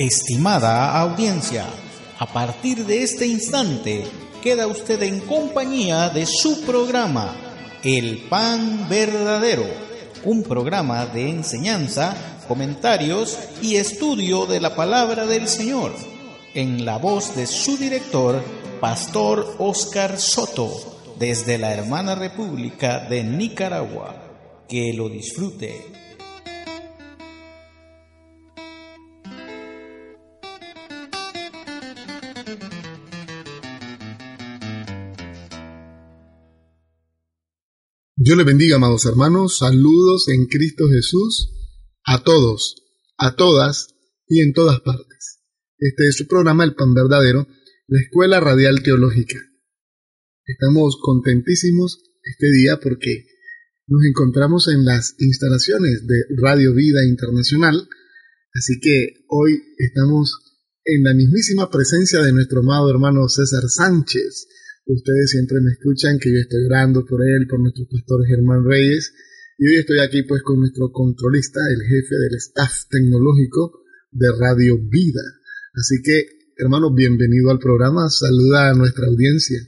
Estimada audiencia, a partir de este instante queda usted en compañía de su programa, El Pan Verdadero, un programa de enseñanza, comentarios y estudio de la palabra del Señor, en la voz de su director, Pastor Oscar Soto, desde la hermana República de Nicaragua. Que lo disfrute. Dios les bendiga, amados hermanos. Saludos en Cristo Jesús a todos, a todas y en todas partes. Este es su programa El Pan Verdadero, la Escuela Radial Teológica. Estamos contentísimos este día porque nos encontramos en las instalaciones de Radio Vida Internacional, así que hoy estamos en la mismísima presencia de nuestro amado hermano César Sánchez, Ustedes siempre me escuchan que yo estoy orando por él, por nuestro pastor Germán Reyes. Y hoy estoy aquí pues con nuestro controlista, el jefe del staff tecnológico de Radio Vida. Así que, hermano, bienvenido al programa. Saluda a nuestra audiencia.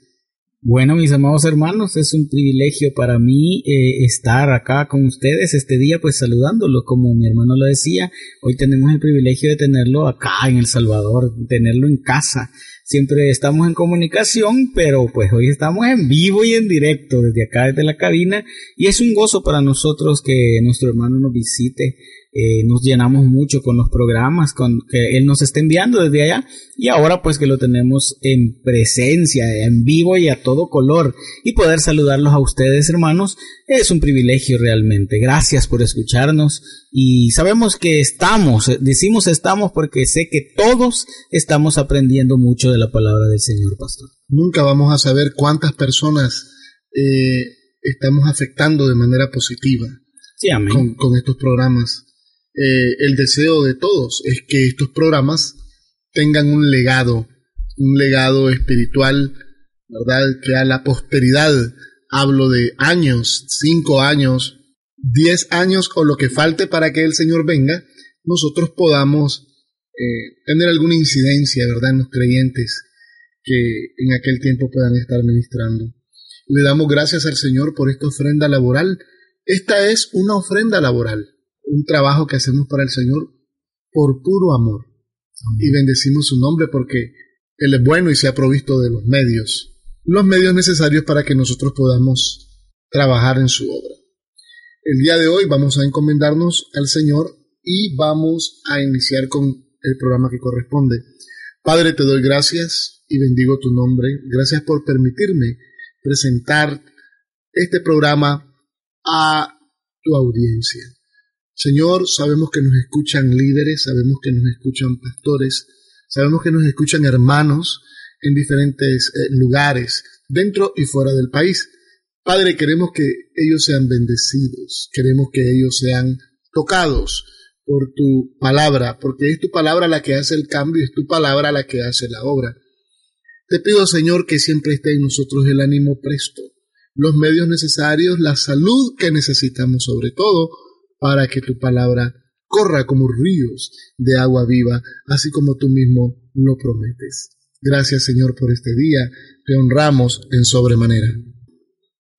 Bueno, mis amados hermanos, es un privilegio para mí eh, estar acá con ustedes este día, pues saludándolo, como mi hermano lo decía. Hoy tenemos el privilegio de tenerlo acá en El Salvador, tenerlo en casa. Siempre estamos en comunicación, pero pues hoy estamos en vivo y en directo desde acá, desde la cabina, y es un gozo para nosotros que nuestro hermano nos visite eh, nos llenamos mucho con los programas con, que él nos está enviando desde allá. Y ahora pues que lo tenemos en presencia, en vivo y a todo color. Y poder saludarlos a ustedes hermanos es un privilegio realmente. Gracias por escucharnos. Y sabemos que estamos, decimos estamos porque sé que todos estamos aprendiendo mucho de la palabra del Señor Pastor. Nunca vamos a saber cuántas personas eh, estamos afectando de manera positiva Con, con estos programas eh, el deseo de todos es que estos programas tengan un legado, un legado espiritual, ¿verdad? Que a la posteridad, hablo de años, cinco años, diez años o lo que falte para que el Señor venga, nosotros podamos eh, tener alguna incidencia, ¿verdad? En los creyentes que en aquel tiempo puedan estar ministrando. Le damos gracias al Señor por esta ofrenda laboral. Esta es una ofrenda laboral un trabajo que hacemos para el Señor por puro amor. Y bendecimos su nombre porque Él es bueno y se ha provisto de los medios, los medios necesarios para que nosotros podamos trabajar en su obra. El día de hoy vamos a encomendarnos al Señor y vamos a iniciar con el programa que corresponde. Padre, te doy gracias y bendigo tu nombre. Gracias por permitirme presentar este programa a tu audiencia. Señor, sabemos que nos escuchan líderes, sabemos que nos escuchan pastores, sabemos que nos escuchan hermanos en diferentes eh, lugares, dentro y fuera del país. Padre, queremos que ellos sean bendecidos, queremos que ellos sean tocados por tu palabra, porque es tu palabra la que hace el cambio, es tu palabra la que hace la obra. Te pido, Señor, que siempre esté en nosotros el ánimo presto, los medios necesarios, la salud que necesitamos sobre todo, para que tu palabra corra como ríos de agua viva, así como tú mismo lo prometes. Gracias Señor por este día, te honramos en sobremanera.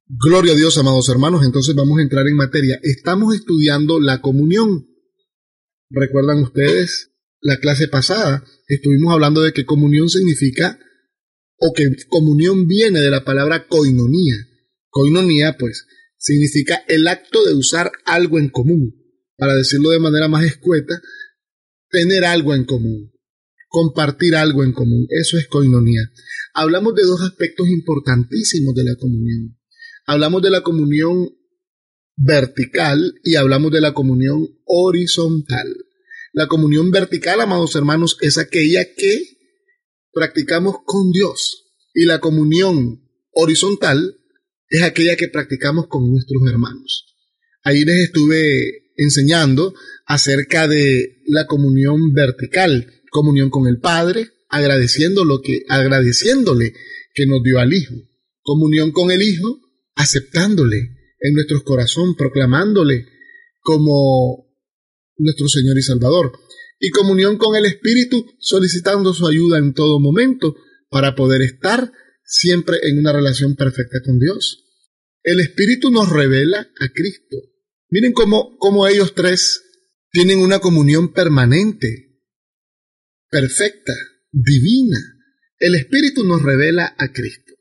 Gloria a Dios, amados hermanos, entonces vamos a entrar en materia. Estamos estudiando la comunión. ¿Recuerdan ustedes la clase pasada? Estuvimos hablando de que comunión significa, o que comunión viene de la palabra koinonía. Koinonía, pues, significa el acto de usar algo en común. Para decirlo de manera más escueta, tener algo en común, compartir algo en común. Eso es coinonía. Hablamos de dos aspectos importantísimos de la comunión. Hablamos de la comunión vertical y hablamos de la comunión horizontal. La comunión vertical, amados hermanos, es aquella que practicamos con Dios y la comunión horizontal es aquella que practicamos con nuestros hermanos. Ahí les estuve enseñando acerca de la comunión vertical, comunión con el Padre, agradeciendo lo que, agradeciéndole que nos dio al Hijo. Comunión con el Hijo, aceptándole en nuestros corazones, proclamándole como nuestro Señor y Salvador. Y comunión con el Espíritu, solicitando su ayuda en todo momento para poder estar siempre en una relación perfecta con Dios. El Espíritu nos revela a Cristo. Miren cómo, cómo ellos tres tienen una comunión permanente, perfecta, divina. El Espíritu nos revela a Cristo.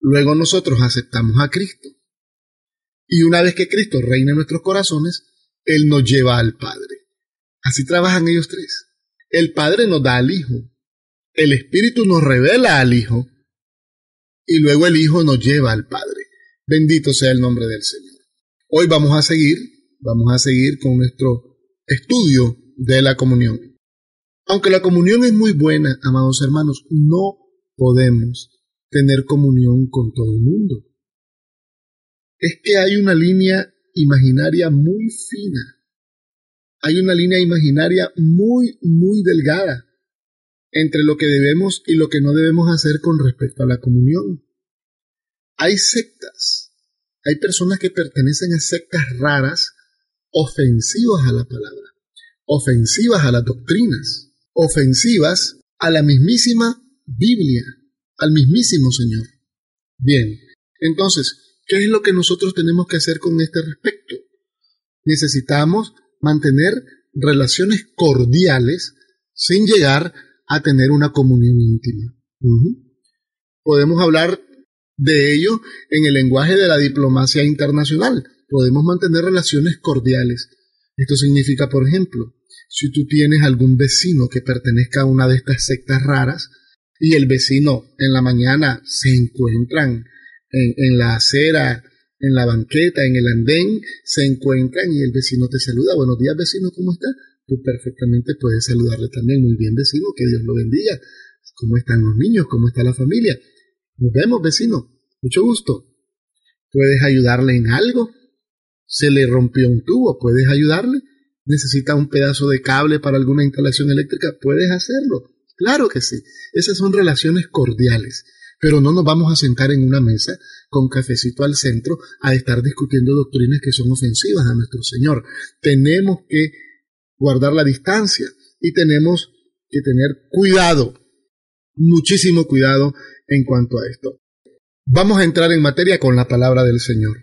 Luego nosotros aceptamos a Cristo. Y una vez que Cristo reina en nuestros corazones, Él nos lleva al Padre. Así trabajan ellos tres. El Padre nos da al Hijo. El Espíritu nos revela al Hijo. Y luego el Hijo nos lleva al Padre. Bendito sea el nombre del Señor. Hoy vamos a seguir, vamos a seguir con nuestro estudio de la comunión. Aunque la comunión es muy buena, amados hermanos, no podemos tener comunión con todo el mundo es que hay una línea imaginaria muy fina. Hay una línea imaginaria muy, muy delgada entre lo que debemos y lo que no debemos hacer con respecto a la comunión. Hay sectas, hay personas que pertenecen a sectas raras, ofensivas a la palabra, ofensivas a las doctrinas, ofensivas a la mismísima Biblia, al mismísimo Señor. Bien, entonces, ¿Qué es lo que nosotros tenemos que hacer con este respecto? Necesitamos mantener relaciones cordiales sin llegar a tener una comunión íntima. Podemos hablar de ello en el lenguaje de la diplomacia internacional. Podemos mantener relaciones cordiales. Esto significa, por ejemplo, si tú tienes algún vecino que pertenezca a una de estas sectas raras y el vecino en la mañana se encuentran en, la acera, en la banqueta, en el andén, se encuentran y el vecino te saluda. Buenos días, vecino, ¿cómo está? Tú perfectamente puedes saludarle también. Muy bien, vecino, que Dios lo bendiga. ¿Cómo están los niños? ¿Cómo está la familia? Nos vemos, vecino. Mucho gusto. ¿Puedes ayudarle en algo? ¿Se le rompió un tubo? ¿Puedes ayudarle? ¿Necesita un pedazo de cable para alguna instalación eléctrica? ¿Puedes hacerlo? Claro que sí. Esas son relaciones cordiales pero no nos vamos a sentar en una mesa con cafecito al centro a estar discutiendo doctrinas que son ofensivas a nuestro Señor. Tenemos que guardar la distancia y tenemos que tener cuidado, muchísimo cuidado en cuanto a esto. Vamos a entrar en materia con la palabra del Señor.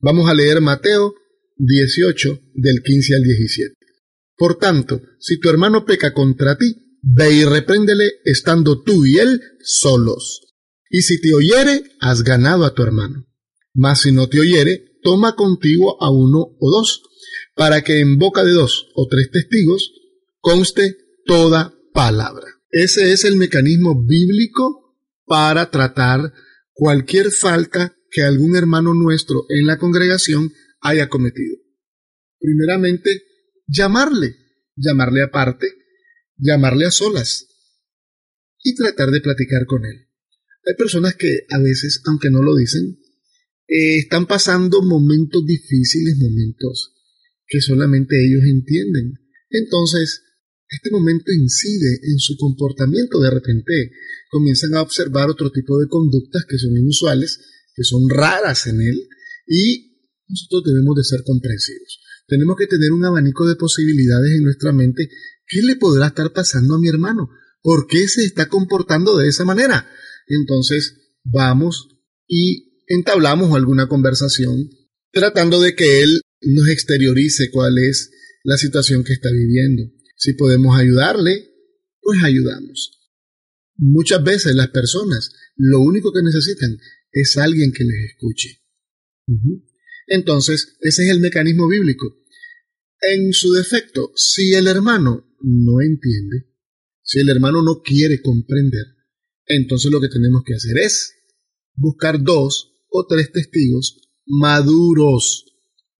Vamos a leer Mateo 18 del 15 al 17. Por tanto, si tu hermano peca contra ti, ve y repréndele estando tú y él solos y si te oyere, has ganado a tu hermano. Mas si no te oyere, toma contigo a uno o dos, para que en boca de dos o tres testigos conste toda palabra. Ese es el mecanismo bíblico para tratar cualquier falta que algún hermano nuestro en la congregación haya cometido. Primeramente, llamarle, llamarle aparte, llamarle a solas y tratar de platicar con él. Hay personas que a veces, aunque no lo dicen, eh, están pasando momentos difíciles, momentos que solamente ellos entienden. Entonces, este momento incide en su comportamiento. De repente comienzan a observar otro tipo de conductas que son inusuales, que son raras en él, y nosotros debemos de ser comprensivos. Tenemos que tener un abanico de posibilidades en nuestra mente. ¿Qué le podrá estar pasando a mi hermano? ¿Por qué se está comportando de esa manera? entonces vamos y entablamos alguna conversación tratando de que él nos exteriorice cuál es la situación que está viviendo. Si podemos ayudarle, pues ayudamos. Muchas veces las personas lo único que necesitan es alguien que les escuche. Entonces, ese es el mecanismo bíblico. En su defecto, si el hermano no entiende, si el hermano no quiere comprender, entonces lo que tenemos que hacer es buscar dos o tres testigos maduros,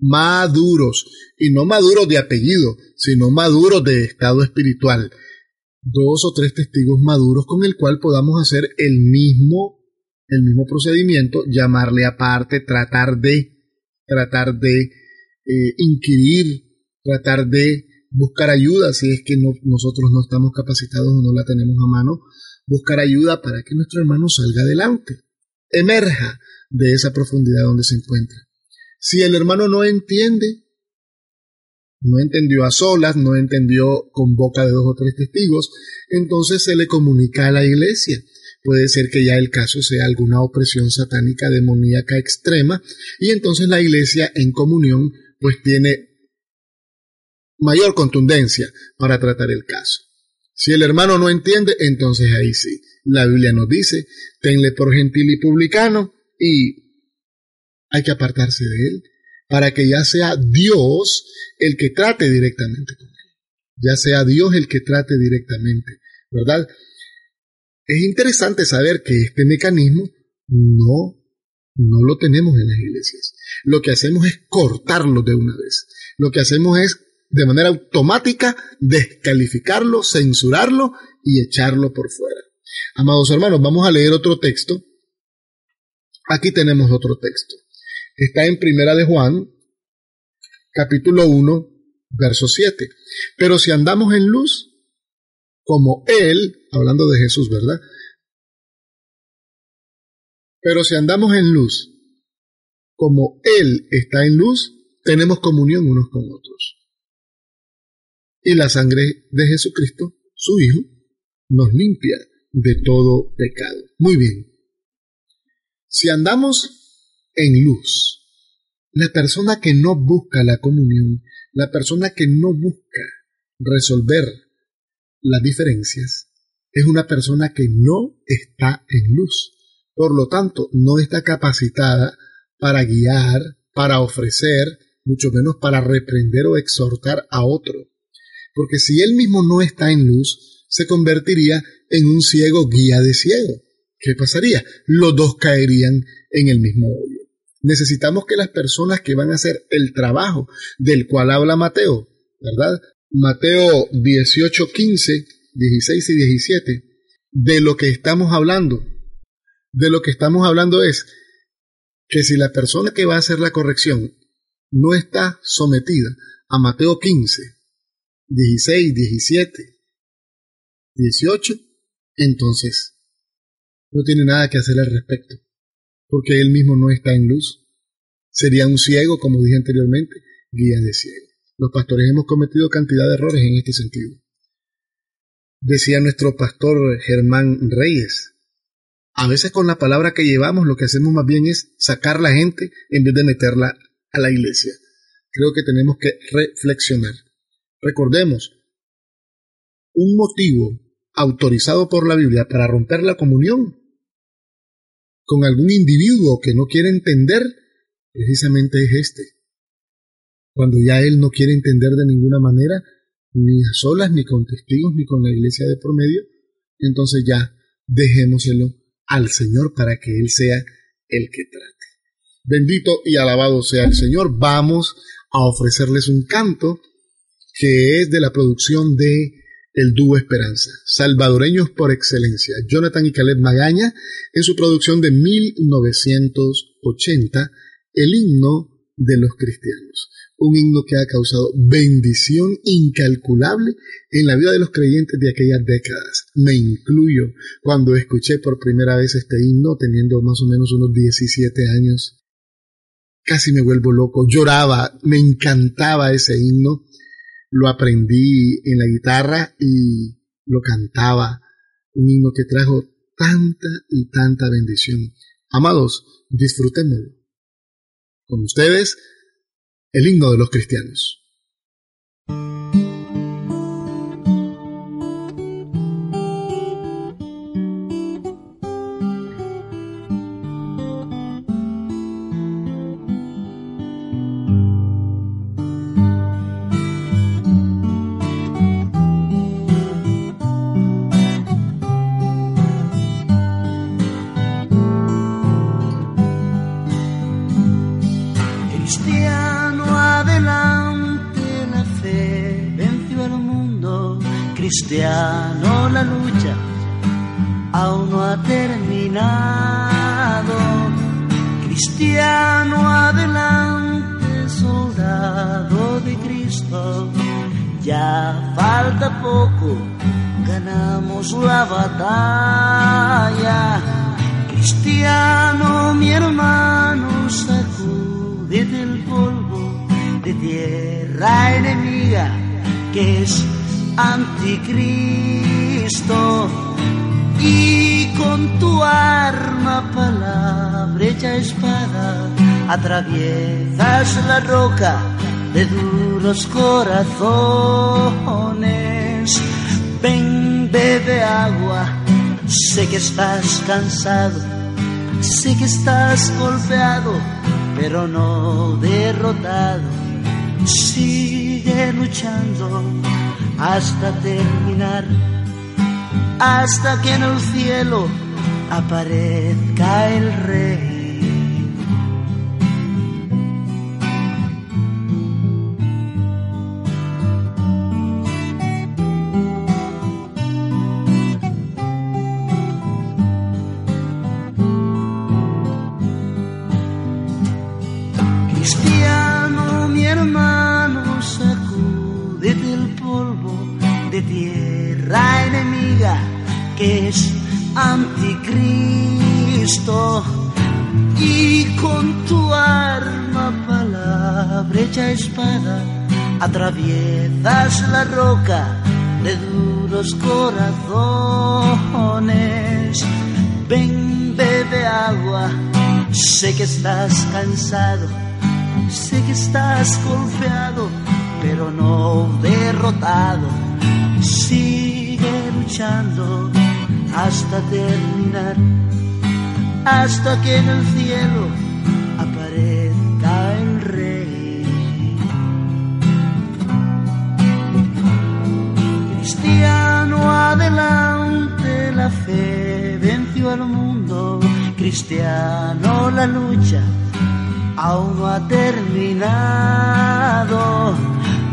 maduros, y no maduros de apellido, sino maduros de estado espiritual. Dos o tres testigos maduros con el cual podamos hacer el mismo, el mismo procedimiento, llamarle aparte, tratar de, tratar de eh, inquirir, tratar de buscar ayuda si es que nosotros no estamos capacitados o no la tenemos a mano, buscar ayuda para que nuestro hermano salga adelante, emerja de esa profundidad donde se encuentra. Si el hermano no entiende, no entendió a solas, no entendió con boca de dos o tres testigos, entonces se le comunica a la iglesia. Puede ser que ya el caso sea alguna opresión satánica demoníaca extrema y entonces la iglesia en comunión pues tiene mayor contundencia para tratar el caso. Si el hermano no entiende, entonces ahí sí. La Biblia nos dice, tenle por gentil y publicano y hay que apartarse de él para que ya sea Dios el que trate directamente con él. Ya sea Dios el que trate directamente, ¿verdad? Es interesante saber que este mecanismo no, no lo tenemos en las iglesias. Lo que hacemos es cortarlo de una vez. Lo que hacemos es de manera automática descalificarlo, censurarlo y echarlo por fuera. Amados hermanos, vamos a leer otro texto. Aquí tenemos otro texto. Está en Primera de Juan, capítulo 1, verso 7. Pero si andamos en luz, como Él, hablando de Jesús, ¿verdad? Pero si andamos en luz, como Él está en luz, tenemos comunión unos con otros y la sangre de Jesucristo, su Hijo, nos limpia de todo pecado. Muy bien. Si andamos en luz, la persona que no busca la comunión, la persona que no busca resolver las diferencias, es una persona que no está en luz. Por lo tanto, no está capacitada para guiar, para ofrecer, mucho menos para reprender o exhortar a otro porque si él mismo no está en luz, se convertiría en un ciego guía de ciego. ¿Qué pasaría? Los dos caerían en el mismo hoyo. Necesitamos que las personas que van a hacer el trabajo del cual habla Mateo, ¿verdad? Mateo 18, 15, 16 y 17, de lo que estamos hablando, de lo que estamos hablando es que si la persona que va a hacer la corrección no está sometida a Mateo 15, 16, 17, 18, entonces no tiene nada que hacer al respecto, porque él mismo no está en luz. Sería un ciego, como dije anteriormente, guía de ciego. Los pastores hemos cometido cantidad de errores en este sentido. Decía nuestro pastor Germán Reyes, a veces con la palabra que llevamos lo que hacemos más bien es sacar la gente en vez de meterla a la iglesia. Creo que tenemos que reflexionar. Recordemos, un motivo autorizado por la Biblia para romper la comunión con algún individuo que no quiere entender, precisamente es este. Cuando ya él no quiere entender de ninguna manera, ni a solas, ni con testigos, ni con la iglesia de promedio, entonces ya dejémoselo al Señor para que Él sea el que trate. Bendito y alabado sea el Señor. Vamos a ofrecerles un canto que es de la producción de el dúo Esperanza, salvadoreños por excelencia, Jonathan y Caleb Magaña, en su producción de 1980, el himno de los cristianos, un himno que ha causado bendición incalculable en la vida de los creyentes de aquellas décadas. Me incluyo. Cuando escuché por primera vez este himno, teniendo más o menos unos 17 años. Casi me vuelvo loco, lloraba, me encantaba ese himno lo aprendí en la guitarra y lo cantaba, un himno que trajo tanta y tanta bendición. Amados, disfrutémoslo. Con ustedes, el himno de los cristianos. Cristiano, la lucha aún no ha terminado. Cristiano, adelante, soldado de Cristo. Ya falta poco, ganamos la batalla. Cristiano, mi hermano, sacude del polvo de tierra enemiga que es anticristo y con tu arma, palabra hecha espada, atraviesas la roca de duros corazones. Ven, bebe agua, sé que estás cansado, sé que estás golpeado, pero no derrotado. Sigue luchando hasta terminar hasta que en el cielo aparezca el rey. Espada atraviesas la roca de duros corazones. Ven, bebe agua, sé que estás cansado, sé que estás golpeado, pero no derrotado. Sigue luchando hasta terminar, hasta que en el cielo adelante, la fe venció al mundo. Cristiano, la lucha aún no ha terminado.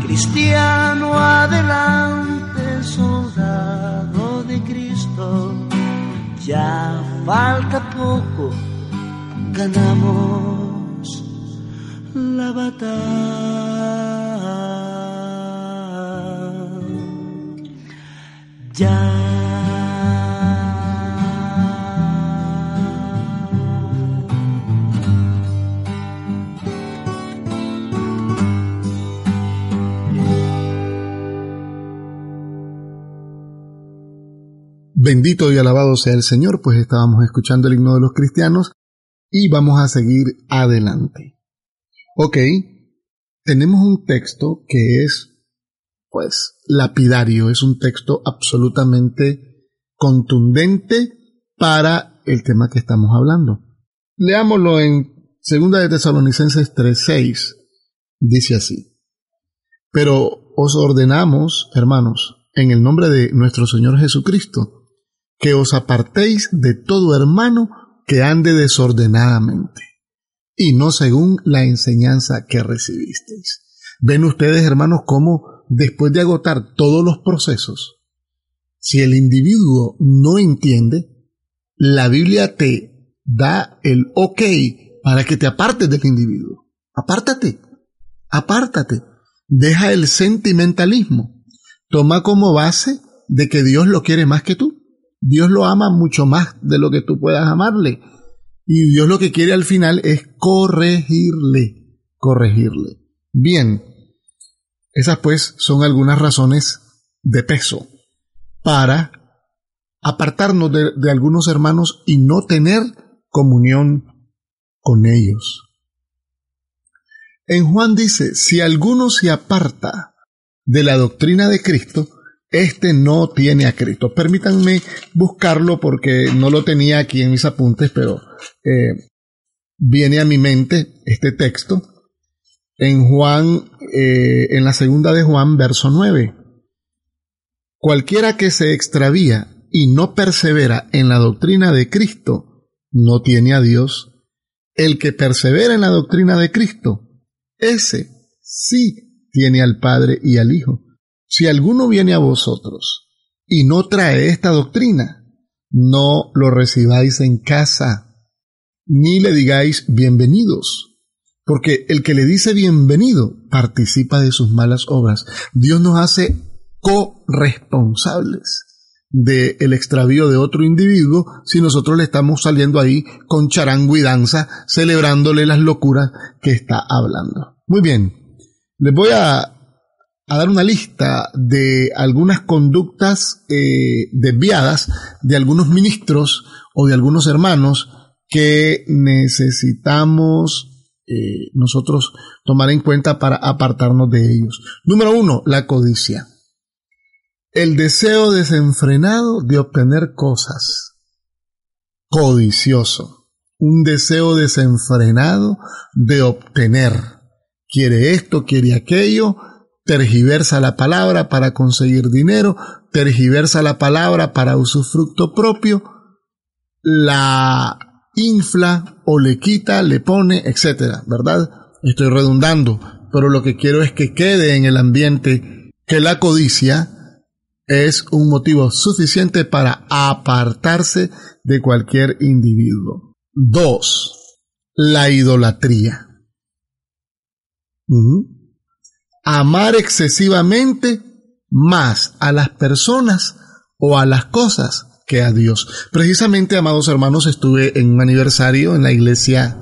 Cristiano, adelante, soldado de Cristo ya falta poco, ganamos la batalla. Bendito y alabado sea el Señor, pues estábamos escuchando el himno de los cristianos y vamos a seguir adelante. Ok, tenemos un texto que es, pues, lapidario, es un texto absolutamente contundente para el tema que estamos hablando. Leámoslo en 2 de Tesalonicenses 3:6. Dice así: Pero os ordenamos, hermanos, en el nombre de nuestro Señor Jesucristo, que os apartéis de todo hermano que ande desordenadamente, y no según la enseñanza que recibisteis. Ven ustedes, hermanos, cómo después de agotar todos los procesos, si el individuo no entiende, la Biblia te da el ok para que te apartes del individuo. Apártate, apártate. Deja el sentimentalismo. Toma como base de que Dios lo quiere más que tú. Dios lo ama mucho más de lo que tú puedas amarle. Y Dios lo que quiere al final es corregirle, corregirle. Bien, esas pues son algunas razones de peso para apartarnos de, algunos hermanos y no tener comunión con ellos. En Juan dice, si alguno se aparta de la doctrina de Cristo, este no tiene a Cristo. Permítanme buscarlo porque no lo tenía aquí en mis apuntes, pero eh, viene a mi mente este texto en Juan, eh, en la segunda de Juan, verso 9. Cualquiera que se extravía y no persevera en la doctrina de Cristo, no tiene a Dios. El que persevera en la doctrina de Cristo, ese sí tiene al Padre y al Hijo. Si alguno viene a vosotros y no trae esta doctrina, no lo recibáis en casa, ni le digáis bienvenidos, porque el que le dice bienvenido participa de sus malas obras. Dios nos hace corresponsables del extravío de otro individuo si nosotros le estamos saliendo ahí con charango y danza, celebrándole las locuras que está hablando. Muy bien, les voy a, a dar una lista de algunas conductas eh, desviadas de algunos ministros o de algunos hermanos que necesitamos eh, nosotros tomar en cuenta para apartarnos de ellos. Número uno, la codicia. El deseo desenfrenado de obtener cosas. Codicioso. Un deseo desenfrenado de obtener. Quiere esto, quiere aquello, tergiversa la palabra para conseguir dinero, tergiversa la palabra para usufructo propio, la infla o le quita, le pone, etcétera, ¿verdad? Estoy redundando, pero lo que quiero es que quede en el ambiente que la codicia es un motivo suficiente para apartarse de cualquier individuo. Dos, la idolatría. Amar excesivamente más a las personas o a las cosas que a Dios. Precisamente, amados hermanos, estuve en un aniversario en la iglesia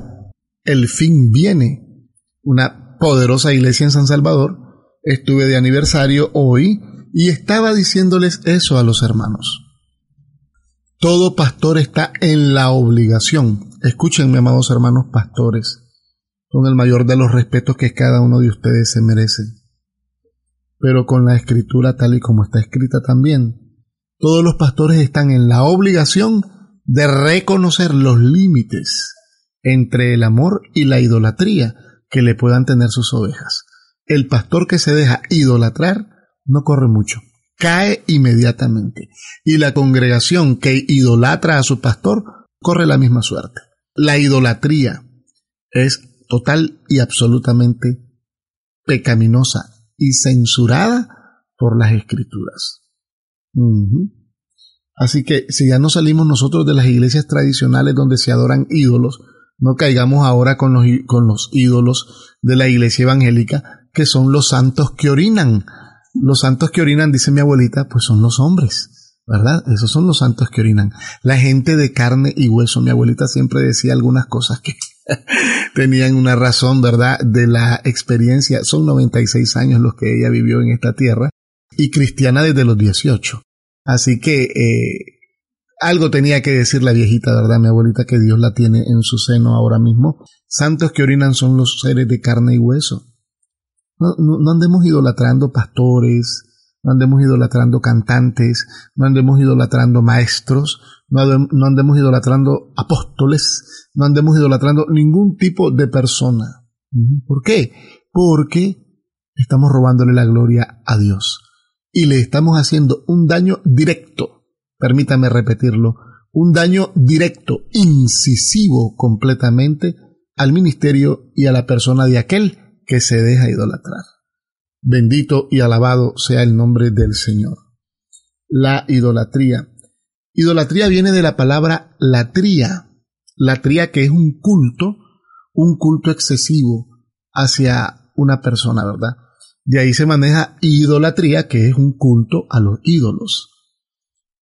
El Fin Viene, una poderosa iglesia en San Salvador. Estuve de aniversario hoy y estaba diciéndoles eso a los hermanos. Todo pastor está en la obligación. Escúchenme, amados hermanos pastores, con el mayor de los respetos que cada uno de ustedes se merece. Pero con la escritura tal y como está escrita también. Todos los pastores están en la obligación de reconocer los límites entre el amor y la idolatría que le puedan tener sus ovejas. El pastor que se deja idolatrar no corre mucho, cae inmediatamente. Y la congregación que idolatra a su pastor corre la misma suerte. La idolatría es total y absolutamente pecaminosa y censurada por las escrituras. Así que si ya no salimos nosotros de las iglesias tradicionales donde se adoran ídolos, no caigamos ahora con los, con los ídolos de la iglesia evangélica, que son los santos que orinan, los santos que orinan, dice mi abuelita, pues son los hombres, ¿verdad? Esos son los santos que orinan. La gente de carne y hueso. Mi abuelita siempre decía algunas cosas que tenían una razón, ¿verdad? De la experiencia. Son 96 años los que ella vivió en esta tierra y cristiana desde los 18. Así que eh, algo tenía que decir la viejita, ¿verdad? Mi abuelita que Dios la tiene en su seno ahora mismo. Santos que orinan son los seres de carne y hueso. No, andemos idolatrando pastores, no andemos idolatrando cantantes, no andemos idolatrando maestros, no, andemos idolatrando apóstoles, no andemos idolatrando ningún tipo de persona. ¿Por qué? Porque estamos robándole la gloria a Dios y le estamos haciendo un daño directo, permítame repetirlo, un daño directo, incisivo completamente al ministerio y a la persona de aquel que se deja idolatrar. Bendito y alabado sea el nombre del Señor. La idolatría. Idolatría viene de la palabra latría. Latría que es un culto, un culto excesivo hacia una persona, ¿verdad? De ahí se maneja idolatría, que es un culto a los ídolos.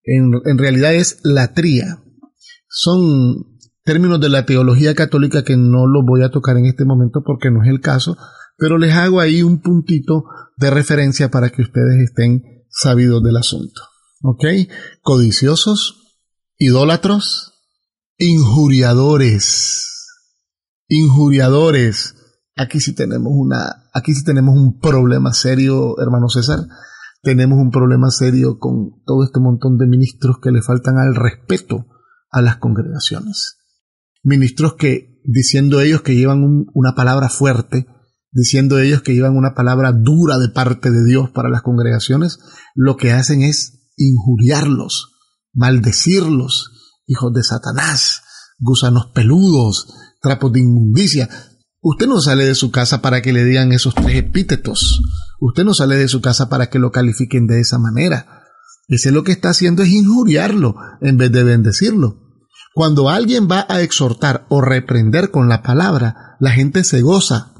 En, en realidad es latría. Son términos de la teología católica que no los voy a tocar en este momento porque no es el caso, pero les hago ahí un puntito de referencia para que ustedes estén sabidos del asunto. ¿Ok? Codiciosos, idólatros, injuriadores. Injuriadores. Aquí sí tenemos una, aquí sí tenemos un problema serio, hermano César. Tenemos un problema serio con todo este montón de ministros que le faltan al respeto a las congregaciones ministros que, diciendo ellos que llevan una palabra fuerte, diciendo ellos que llevan una palabra dura de parte de Dios para las congregaciones, lo que hacen es injuriarlos, maldecirlos, hijos de Satanás, gusanos peludos, trapos de inmundicia. Usted no sale de su casa para que le digan esos tres epítetos. Usted no sale de su casa para que lo califiquen de esa manera. Ese lo que está haciendo es injuriarlo en vez de bendecirlo. Cuando alguien va a exhortar o reprender con la palabra, la gente se goza.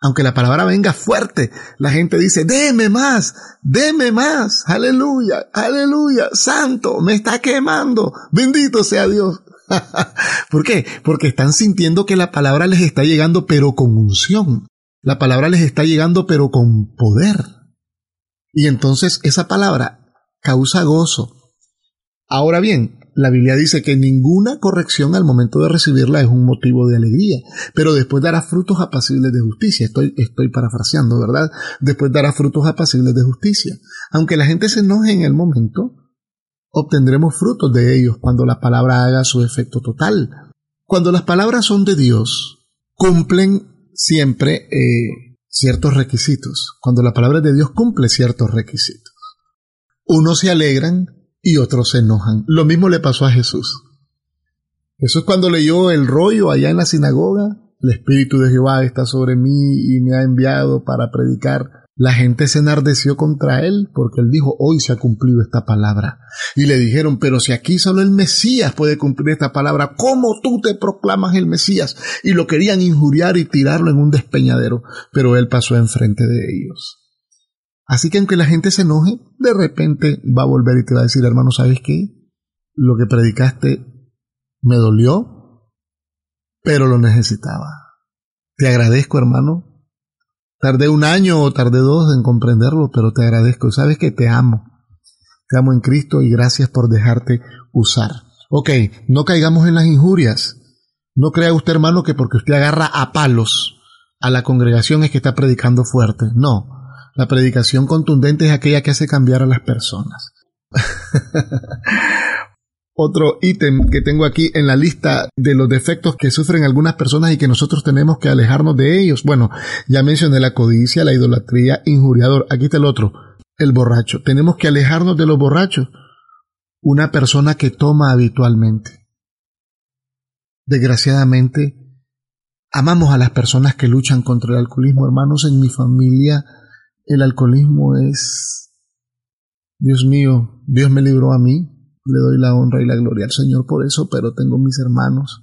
Aunque la palabra venga fuerte, la gente dice, deme más, deme más, aleluya, aleluya, santo, me está quemando, bendito sea Dios. ¿Por qué? Porque están sintiendo que la palabra les está llegando pero con unción. La palabra les está llegando pero con poder. Y entonces esa palabra causa gozo. Ahora bien, la Biblia dice que ninguna corrección al momento de recibirla es un motivo de alegría, pero después dará frutos apacibles de justicia. Estoy, estoy parafraseando, ¿verdad? Después dará frutos apacibles de justicia. Aunque la gente se enoje en el momento, obtendremos frutos de ellos cuando la palabra haga su efecto total. Cuando las palabras son de Dios, cumplen siempre eh, ciertos requisitos. Cuando la palabra de Dios cumple ciertos requisitos. Unos se alegran y otros se enojan. Lo mismo le pasó a Jesús. Jesús cuando leyó el rollo allá en la sinagoga, el Espíritu de Jehová está sobre mí y me ha enviado para predicar. La gente se enardeció contra él porque él dijo, hoy se ha cumplido esta palabra. Y le dijeron, pero si aquí solo el Mesías puede cumplir esta palabra, ¿cómo tú te proclamas el Mesías? Y lo querían injuriar y tirarlo en un despeñadero, pero él pasó enfrente de ellos. Así que aunque la gente se enoje, de repente va a volver y te va a decir, hermano, ¿sabes qué? Lo que predicaste me dolió, pero lo necesitaba. Te agradezco, hermano. Tardé un año o tardé dos en comprenderlo, pero te agradezco. Sabes que te amo. Te amo en Cristo y gracias por dejarte usar. Ok, no caigamos en las injurias. No crea usted, hermano, que porque usted agarra a palos a la congregación es que está predicando fuerte. No. La predicación contundente es aquella que hace cambiar a las personas. Otro ítem que tengo aquí en la lista de los defectos que sufren algunas personas y que nosotros tenemos que alejarnos de ellos. Bueno, ya mencioné la codicia, la idolatría, injuriador. Aquí está el otro, el borracho. Tenemos que alejarnos de los borrachos. Una persona que toma habitualmente. Desgraciadamente, amamos a las personas que luchan contra el alcoholismo. Hermanos, en mi familia el alcoholismo es, Dios mío, Dios me libró a mí, le doy la honra y la gloria al Señor por eso, pero tengo mis hermanos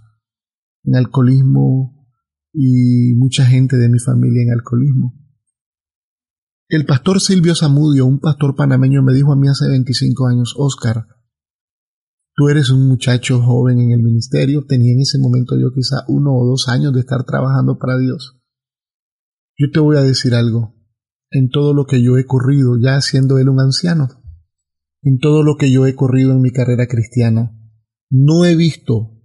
en alcoholismo y mucha gente de mi familia en alcoholismo. El pastor Silvio Zamudio, un pastor panameño, me dijo a mí hace 25 años, Oscar, tú eres un muchacho joven en el ministerio, tenía en ese momento yo quizá uno o dos años de estar trabajando para Dios. Yo te voy a decir algo, en todo lo que yo he corrido, ya siendo él un anciano, en todo lo que yo he corrido en mi carrera cristiana, no he visto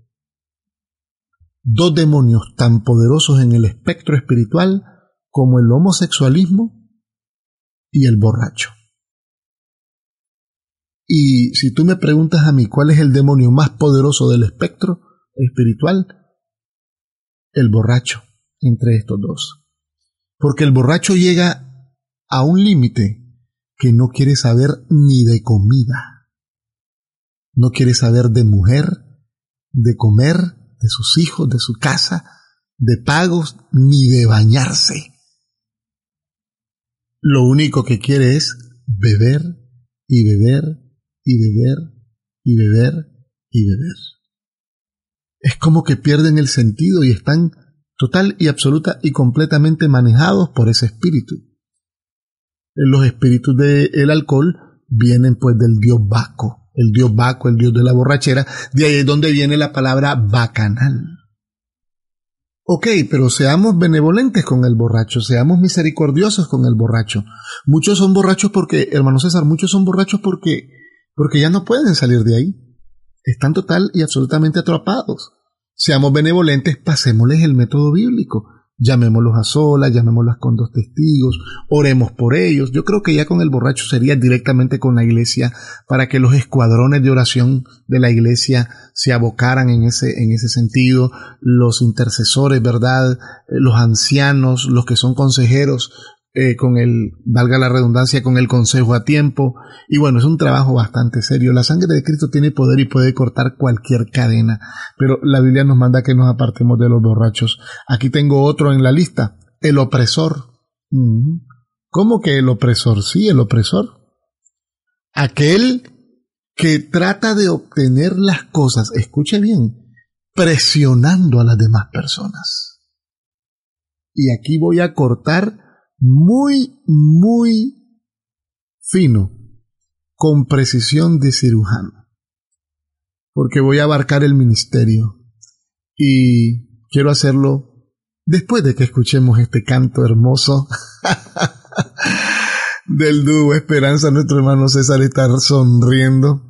dos demonios tan poderosos en el espectro espiritual como el homosexualismo y el borracho. Y si tú me preguntas a mí cuál es el demonio más poderoso del espectro espiritual, el borracho entre estos dos. Porque el borracho llega a un límite que no quiere saber ni de comida. No quiere saber de mujer, de comer, de sus hijos, de su casa, de pagos, ni de bañarse. Lo único que quiere es beber y beber y beber y beber y beber. Es como que pierden el sentido y están total y absoluta y completamente manejados por ese espíritu los espíritus del alcohol vienen pues del dios Baco, el dios Baco, el dios de la borrachera, de ahí es donde viene la palabra bacanal. Ok, pero seamos benevolentes con el borracho, seamos misericordiosos con el borracho. Muchos son borrachos porque, hermano César, muchos son borrachos porque, porque ya no pueden salir de ahí. Están total y absolutamente atrapados. Seamos benevolentes, pasémosles el método bíblico llamémoslos a solas, llamémoslas con dos testigos, oremos por ellos. Yo creo que ya con el borracho sería directamente con la iglesia para que los escuadrones de oración de la iglesia se abocaran en ese, en ese sentido, los intercesores, ¿verdad? Eh, los ancianos, los que son consejeros, eh, con el, valga la redundancia, con el consejo a tiempo. Y bueno, es un trabajo bastante serio. La sangre de Cristo tiene poder y puede cortar cualquier cadena, pero la Biblia nos manda que nos apartemos de los borrachos. Aquí tengo otro en la lista, el opresor. ¿Cómo que el opresor? Sí, el opresor. aquel que trata de obtener las cosas, escuche bien, presionando a las demás personas. Y aquí voy a cortar muy, muy fino, con precisión de cirujano, porque voy a abarcar el ministerio y quiero hacerlo después de que escuchemos este canto hermoso del dúo Esperanza, nuestro hermano César está sonriendo.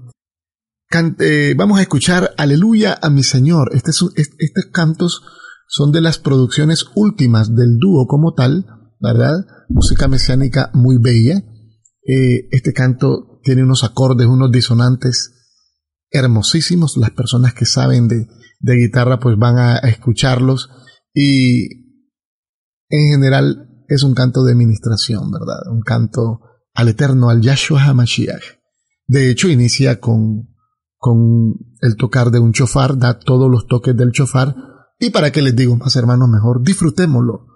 Cante, vamos a escuchar Aleluya a mi Señor. Este estos cantos son de las producciones últimas del dúo como tal, ¿verdad? Música mesiánica muy bella. Eh, este canto tiene unos acordes, unos disonantes hermosísimos. Las personas que saben de, de guitarra pues van a escucharlos y en general es un canto de ministración, ¿verdad? Un canto al eterno, al Yahshua HaMashiach. De hecho, inicia con, con el tocar de un chofar, da todos los toques del chofar. Y para qué les digo más, hermanos, mejor disfrutémoslo.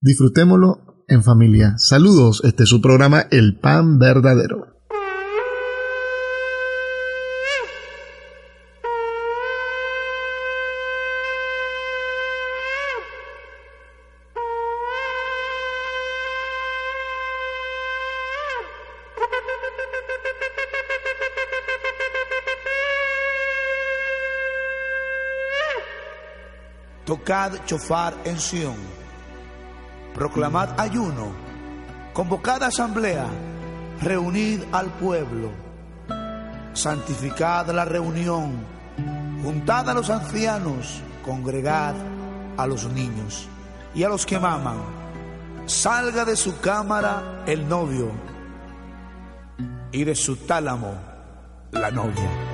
Disfrutémoslo en familia. Saludos, este es su programa El Pan Verdadero. tocad chofar en Sión, proclamad ayuno, convocad asamblea, reunid al pueblo, santificad la reunión, juntad a los ancianos, congregad a los niños y a los que maman, salga de su cámara el novio y de su tálamo la novia.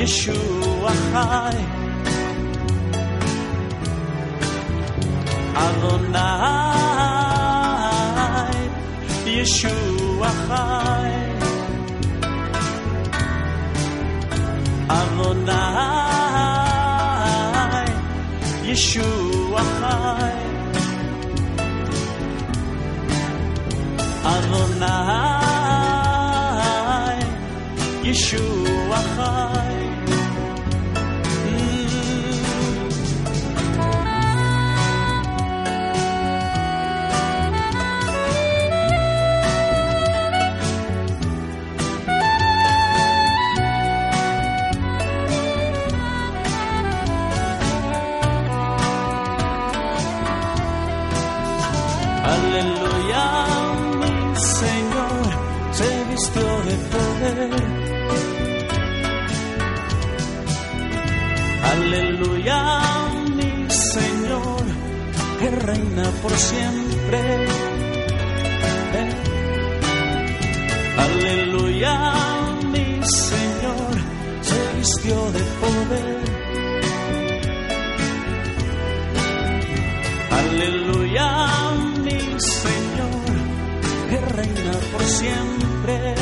Yeshua Chai. Adonai, Yeshua Chai. Adonai, Yeshua Chai. Adonai, Yeshua. por siempre. Aleluya, mi Señor se vistió de poder. Aleluya, mi Señor que reina por siempre.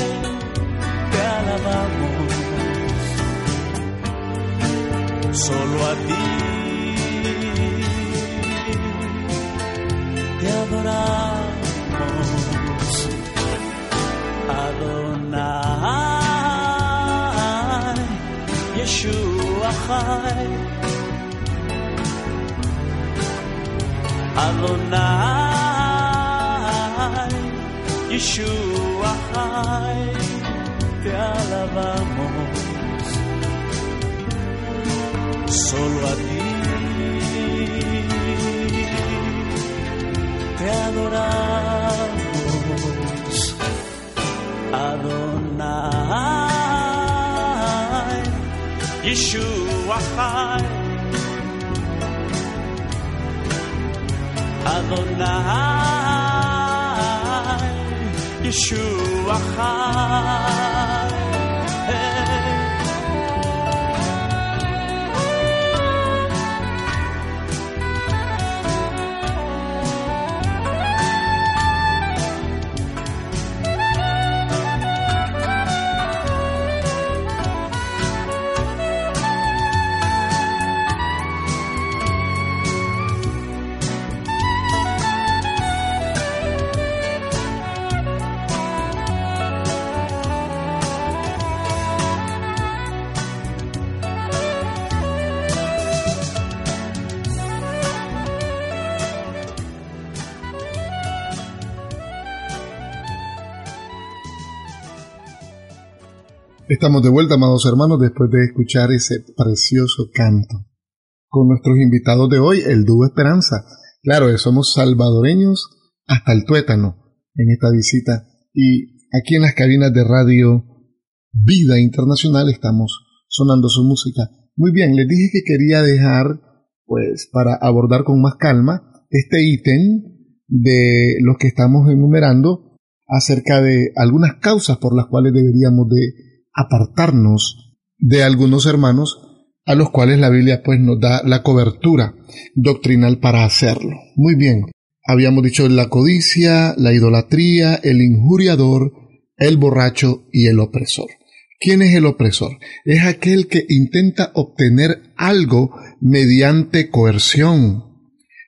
Te alabamos. Solo a ti Yeshua, te alabamos solo a ti. Te adoramos, Adonai, Yeshua, Adonai, Yeshua. Estamos de vuelta, amados hermanos, después de escuchar ese precioso canto. Con nuestros invitados de hoy, el dúo Esperanza. Claro, somos salvadoreños hasta el tuétano en esta visita. Y aquí en las cabinas de radio Vida Internacional estamos sonando su música. Muy bien, les dije que quería dejar, pues, para abordar con más calma este ítem de los que estamos enumerando acerca de algunas causas por las cuales deberíamos de apartarnos de algunos hermanos a los cuales la Biblia pues nos da la cobertura doctrinal para hacerlo. Muy bien, habíamos dicho la codicia, la idolatría, el injuriador, el borracho y el opresor. ¿Quién es el opresor? Es aquel que intenta obtener algo mediante coerción,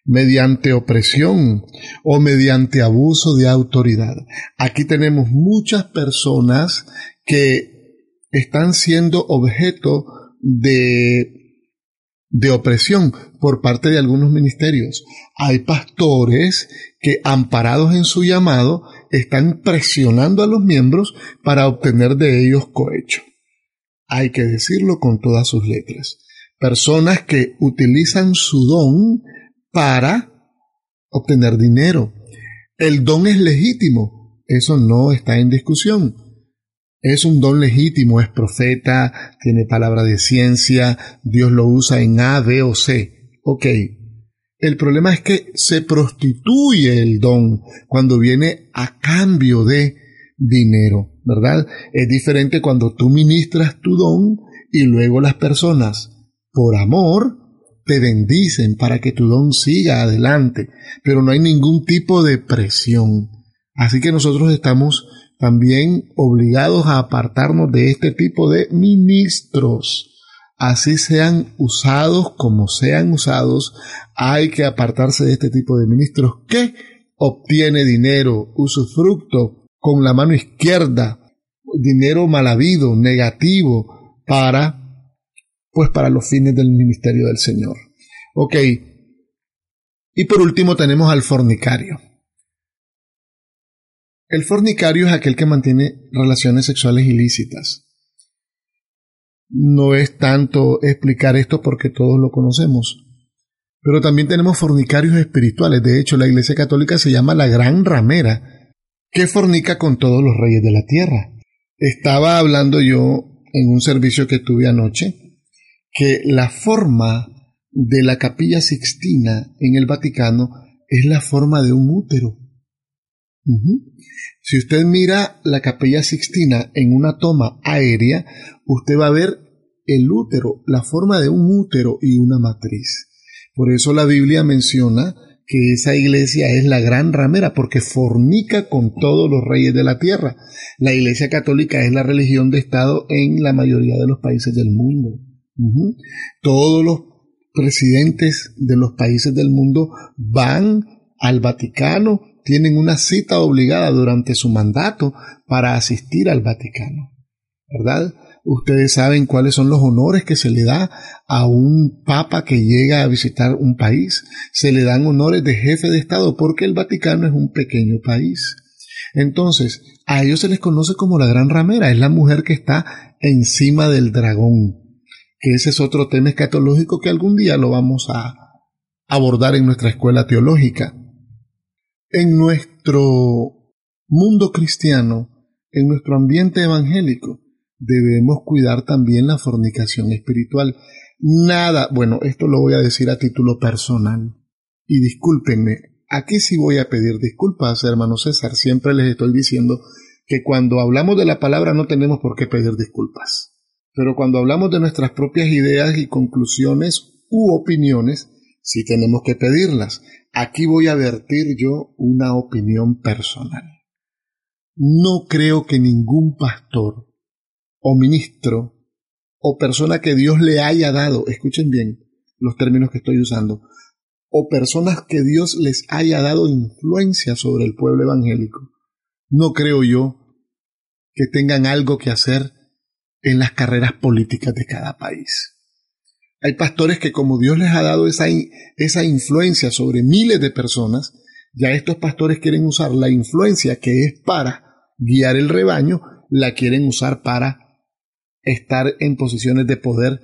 mediante opresión o mediante abuso de autoridad. Aquí tenemos muchas personas que están siendo objeto de, de opresión por parte de algunos ministerios. Hay pastores que, amparados en su llamado, están presionando a los miembros para obtener de ellos cohecho. Hay que decirlo con todas sus letras. Personas que utilizan su don para obtener dinero. El don es legítimo, eso no está en discusión es un don legítimo, es profeta, tiene palabra de ciencia, Dios lo usa en A, B o C. Ok. El problema es que se prostituye el don cuando viene a cambio de dinero, ¿verdad? Es diferente cuando tú ministras tu don y luego las personas, por amor, te bendicen para que tu don siga adelante, pero no hay ningún tipo de presión. Así que nosotros estamos también obligados a apartarnos de este tipo de ministros. Así sean usados como sean usados, hay que apartarse de este tipo de ministros que obtiene dinero, usufructo con la mano izquierda, dinero mal habido, negativo, para, pues para los fines del ministerio del Señor. Ok. Y por último tenemos al fornicario. El fornicario es aquel que mantiene relaciones sexuales ilícitas. No es tanto explicar esto porque todos lo conocemos. Pero también tenemos fornicarios espirituales. De hecho, la Iglesia Católica se llama la Gran Ramera, que fornica con todos los reyes de la tierra. Estaba hablando yo en un servicio que tuve anoche que la forma de la capilla sixtina en el Vaticano es la forma de un útero. Si usted mira la capilla sixtina en una toma aérea, usted va a ver el útero, la forma de un útero y una matriz. Por eso la Biblia menciona que esa iglesia es la gran ramera, porque fornica con todos los reyes de la tierra. La iglesia católica es la religión de Estado en la mayoría de los países del mundo. Todos los presidentes de los países del mundo van al Vaticano tienen una cita obligada durante su mandato para asistir al Vaticano. ¿Verdad? Ustedes saben cuáles son los honores que se le da a un papa que llega a visitar un país. Se le dan honores de jefe de Estado porque el Vaticano es un pequeño país. Entonces, a ellos se les conoce como la gran ramera, es la mujer que está encima del dragón, que ese es otro tema escatológico que algún día lo vamos a abordar en nuestra escuela teológica. En nuestro mundo cristiano, en nuestro ambiente evangélico, debemos cuidar también la fornicación espiritual. Nada, bueno, esto lo voy a decir a título personal. Y discúlpenme, aquí sí voy a pedir disculpas, hermano César. Siempre les estoy diciendo que cuando hablamos de la palabra no tenemos por qué pedir disculpas. Pero cuando hablamos de nuestras propias ideas y conclusiones u opiniones, sí tenemos que pedirlas. Aquí voy a vertir yo una opinión personal. No creo que ningún pastor o ministro o persona que Dios le haya dado, escuchen bien los términos que estoy usando, o personas que Dios les haya dado influencia sobre el pueblo evangélico, no creo yo que tengan algo que hacer en las carreras políticas de cada país. Hay pastores que como Dios les ha dado esa, esa influencia sobre miles de personas, ya estos pastores quieren usar la influencia que es para guiar el rebaño, la quieren usar para estar en posiciones de poder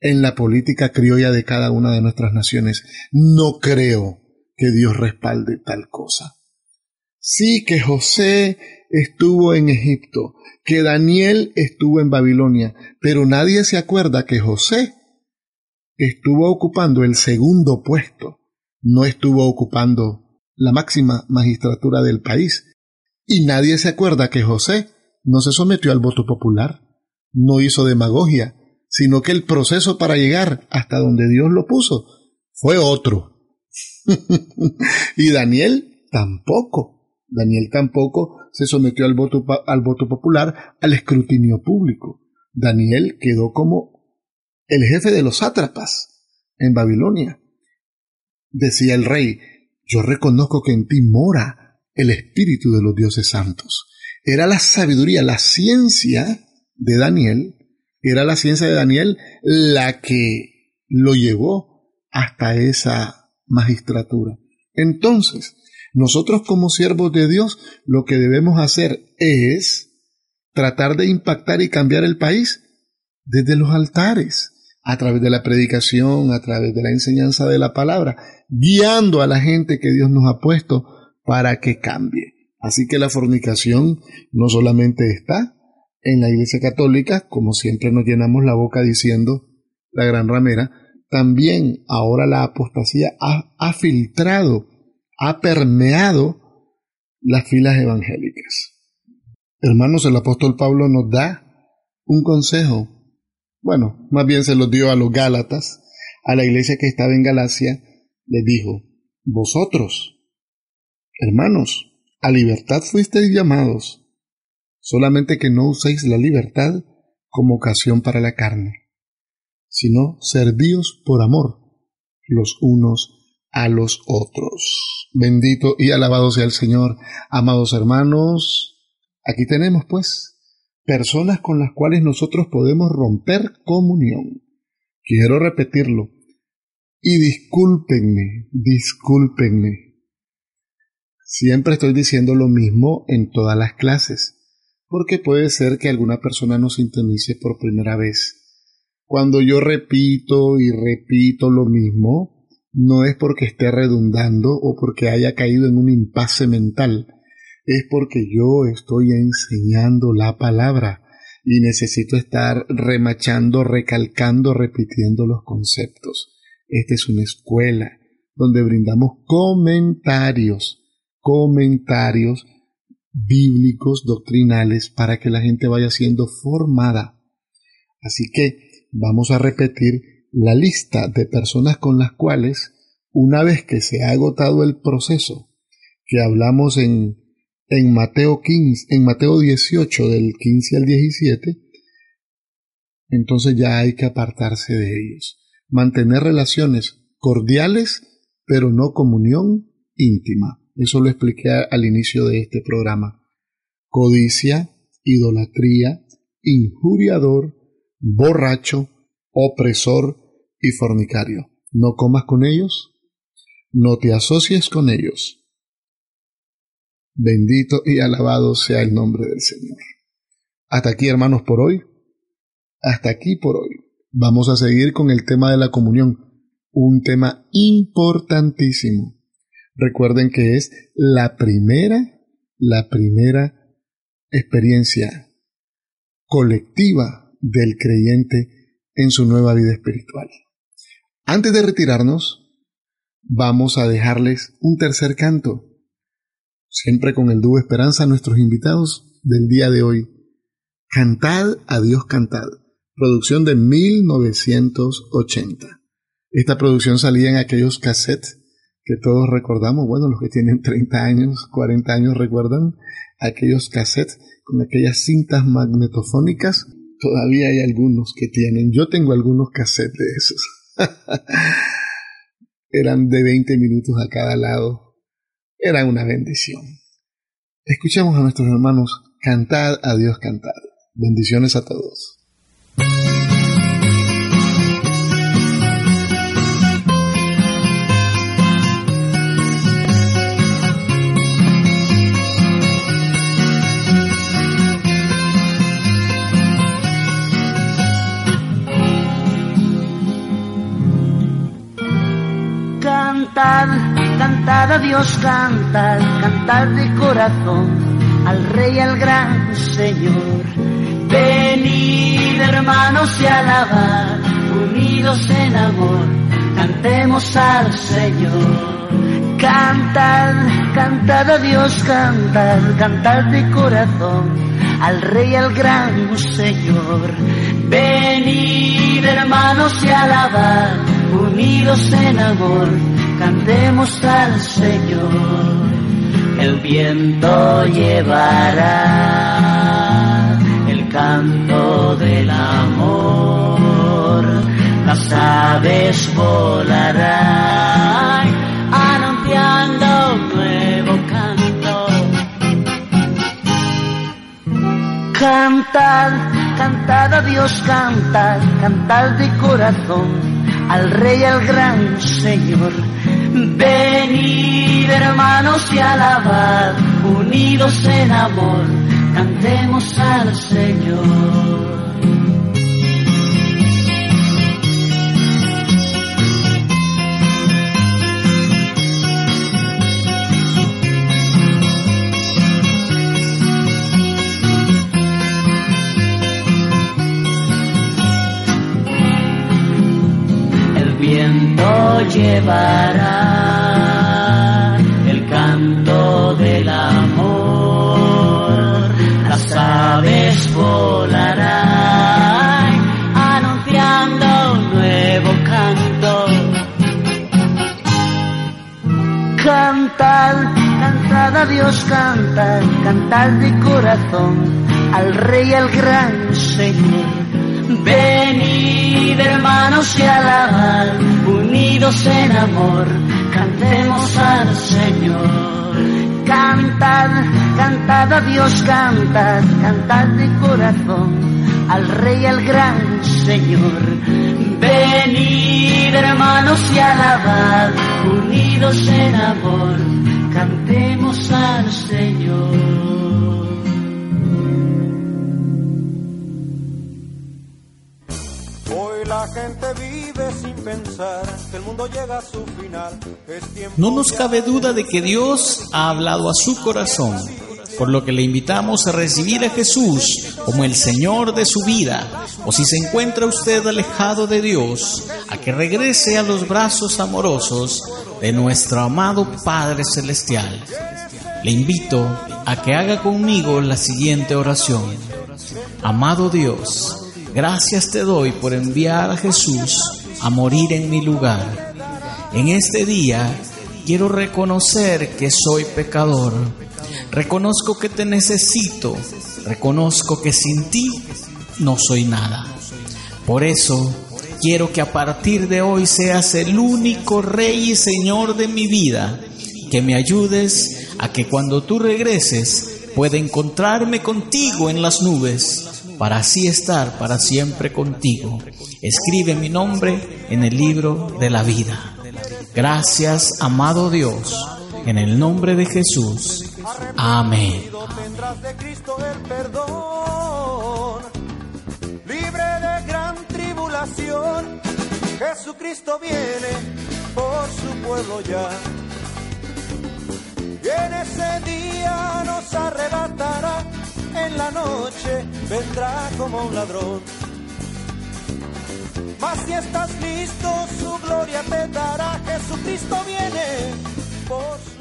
en la política criolla de cada una de nuestras naciones. No creo que Dios respalde tal cosa. Sí que José estuvo en Egipto, que Daniel estuvo en Babilonia, pero nadie se acuerda que José estuvo ocupando el segundo puesto, no estuvo ocupando la máxima magistratura del país. Y nadie se acuerda que José no se sometió al voto popular no hizo demagogia, sino que el proceso para llegar hasta donde Dios lo puso fue otro. y Daniel tampoco. Daniel tampoco se sometió al voto, al voto popular, al escrutinio público. Daniel quedó como el jefe de los sátrapas en Babilonia. Decía el rey, yo reconozco que en ti mora el espíritu de los dioses santos. Era la sabiduría, la ciencia de Daniel, era la ciencia de Daniel la que lo llevó hasta esa magistratura. Entonces, nosotros como siervos de Dios lo que debemos hacer es tratar de impactar y cambiar el país desde los altares, a través de la predicación, a través de la enseñanza de la palabra, guiando a la gente que Dios nos ha puesto para que cambie. Así que la fornicación no solamente está en la Iglesia Católica, como siempre nos llenamos la boca diciendo la gran ramera, también ahora la apostasía ha, filtrado, ha permeado las filas evangélicas. Hermanos, el apóstol Pablo nos da un consejo. Bueno, más bien se lo dio a los Gálatas, a la iglesia que estaba en Galacia, les dijo, vosotros, hermanos, a libertad fuisteis llamados, solamente que no uséis la libertad como ocasión para la carne, sino servíos por amor los unos a los otros. Bendito y alabado sea el Señor. Amados hermanos, aquí tenemos pues personas con las cuales nosotros podemos romper comunión. Quiero repetirlo. Y discúlpenme, discúlpenme. Siempre estoy diciendo lo mismo en todas las clases porque puede ser que alguna persona nos sintonice por primera vez. Cuando yo repito y repito lo mismo, no es porque esté redundando o porque haya caído en un impasse mental, es porque yo estoy enseñando la palabra y necesito estar remachando, recalcando, repitiendo los conceptos. Esta es una escuela donde brindamos comentarios, comentarios bíblicos, doctrinales, para que la gente vaya siendo formada. Así que vamos a repetir la lista de personas con las cuales, una vez que se ha agotado el proceso que hablamos en, en Mateo 15, en Mateo 18 del 15 al 17, entonces ya hay que apartarse de ellos. Mantener relaciones cordiales, pero no comunión íntima. Eso lo expliqué al inicio de este programa. Codicia, idolatría, injuriador, borracho, opresor y fornicario. No comas con ellos, no te asocies con ellos. Bendito y alabado sea el nombre del Señor. Hasta aquí, hermanos, por hoy. Hasta aquí por hoy. Vamos a seguir con el tema de la comunión, un tema importantísimo. Recuerden que es la primera, la primera experiencia colectiva del creyente en su nueva vida espiritual. Antes de retirarnos, vamos a dejarles un tercer canto, siempre con el dúo Esperanza nuestros invitados del día de hoy. Cantad a Dios cantad, producción de 1980. Esta producción salía en aquellos cassettes que todos recordamos, bueno, los que tienen 30 años, 40 años recuerdan aquellos cassettes con aquellas cintas magnetofónicas. Todavía hay algunos que tienen, yo tengo algunos cassettes de esos. Eran de 20 minutos a cada lado. Era una bendición. Escuchemos a nuestros hermanos cantar a Dios cantar. Bendiciones a todos. Cantar, cantar a Dios, cantar, cantar de corazón al Rey, al gran Señor. Venid hermanos y alabar, unidos en amor, cantemos al Señor. Cantar, cantar a Dios, cantar, cantar de corazón al Rey, al gran Señor. Venid hermanos y alabar, unidos en amor, cantemos al Señor. El viento llevará el canto del amor, las aves volarán anunciando un nuevo canto. Cantar, cantar a Dios, cantar, cantar de corazón al Rey, al gran Señor. Venid hermanos y alabad, unidos en amor, cantemos al Señor. Llevará el canto del amor, las aves volarán anunciando un nuevo canto. Cantar, cantar a Dios, cantar, cantar de corazón al Rey, al gran Señor. Venid hermanos y alabad, unidos en amor, cantemos al Señor. Cantad, cantad a Dios, cantad, cantad de corazón al Rey, al gran Señor. Venid hermanos y alabad, unidos en amor, cantemos al Señor. No nos cabe duda de que Dios ha hablado a su corazón, por lo que le invitamos a recibir a Jesús como el Señor de su vida, o si se encuentra usted alejado de Dios, a que regrese a los brazos amorosos de nuestro amado Padre Celestial. Le invito a que haga conmigo la siguiente oración. Amado Dios, Gracias te doy por enviar a Jesús a morir en mi lugar. En este día quiero reconocer que soy pecador. Reconozco que te necesito. Reconozco que sin ti no soy nada. Por eso quiero que a partir de hoy seas el único rey y señor de mi vida. Que me ayudes a que cuando tú regreses pueda encontrarme contigo en las nubes para así estar para siempre contigo. Escribe mi nombre en el libro de la vida. Gracias, amado Dios, en el nombre de Jesús. Amén. de Cristo el perdón, libre de gran tribulación. Jesucristo viene por su pueblo ya. Y en ese día nos arrebatará, en la noche vendrá como un ladrón. Mas si estás listo, su gloria te dará. Jesucristo viene por su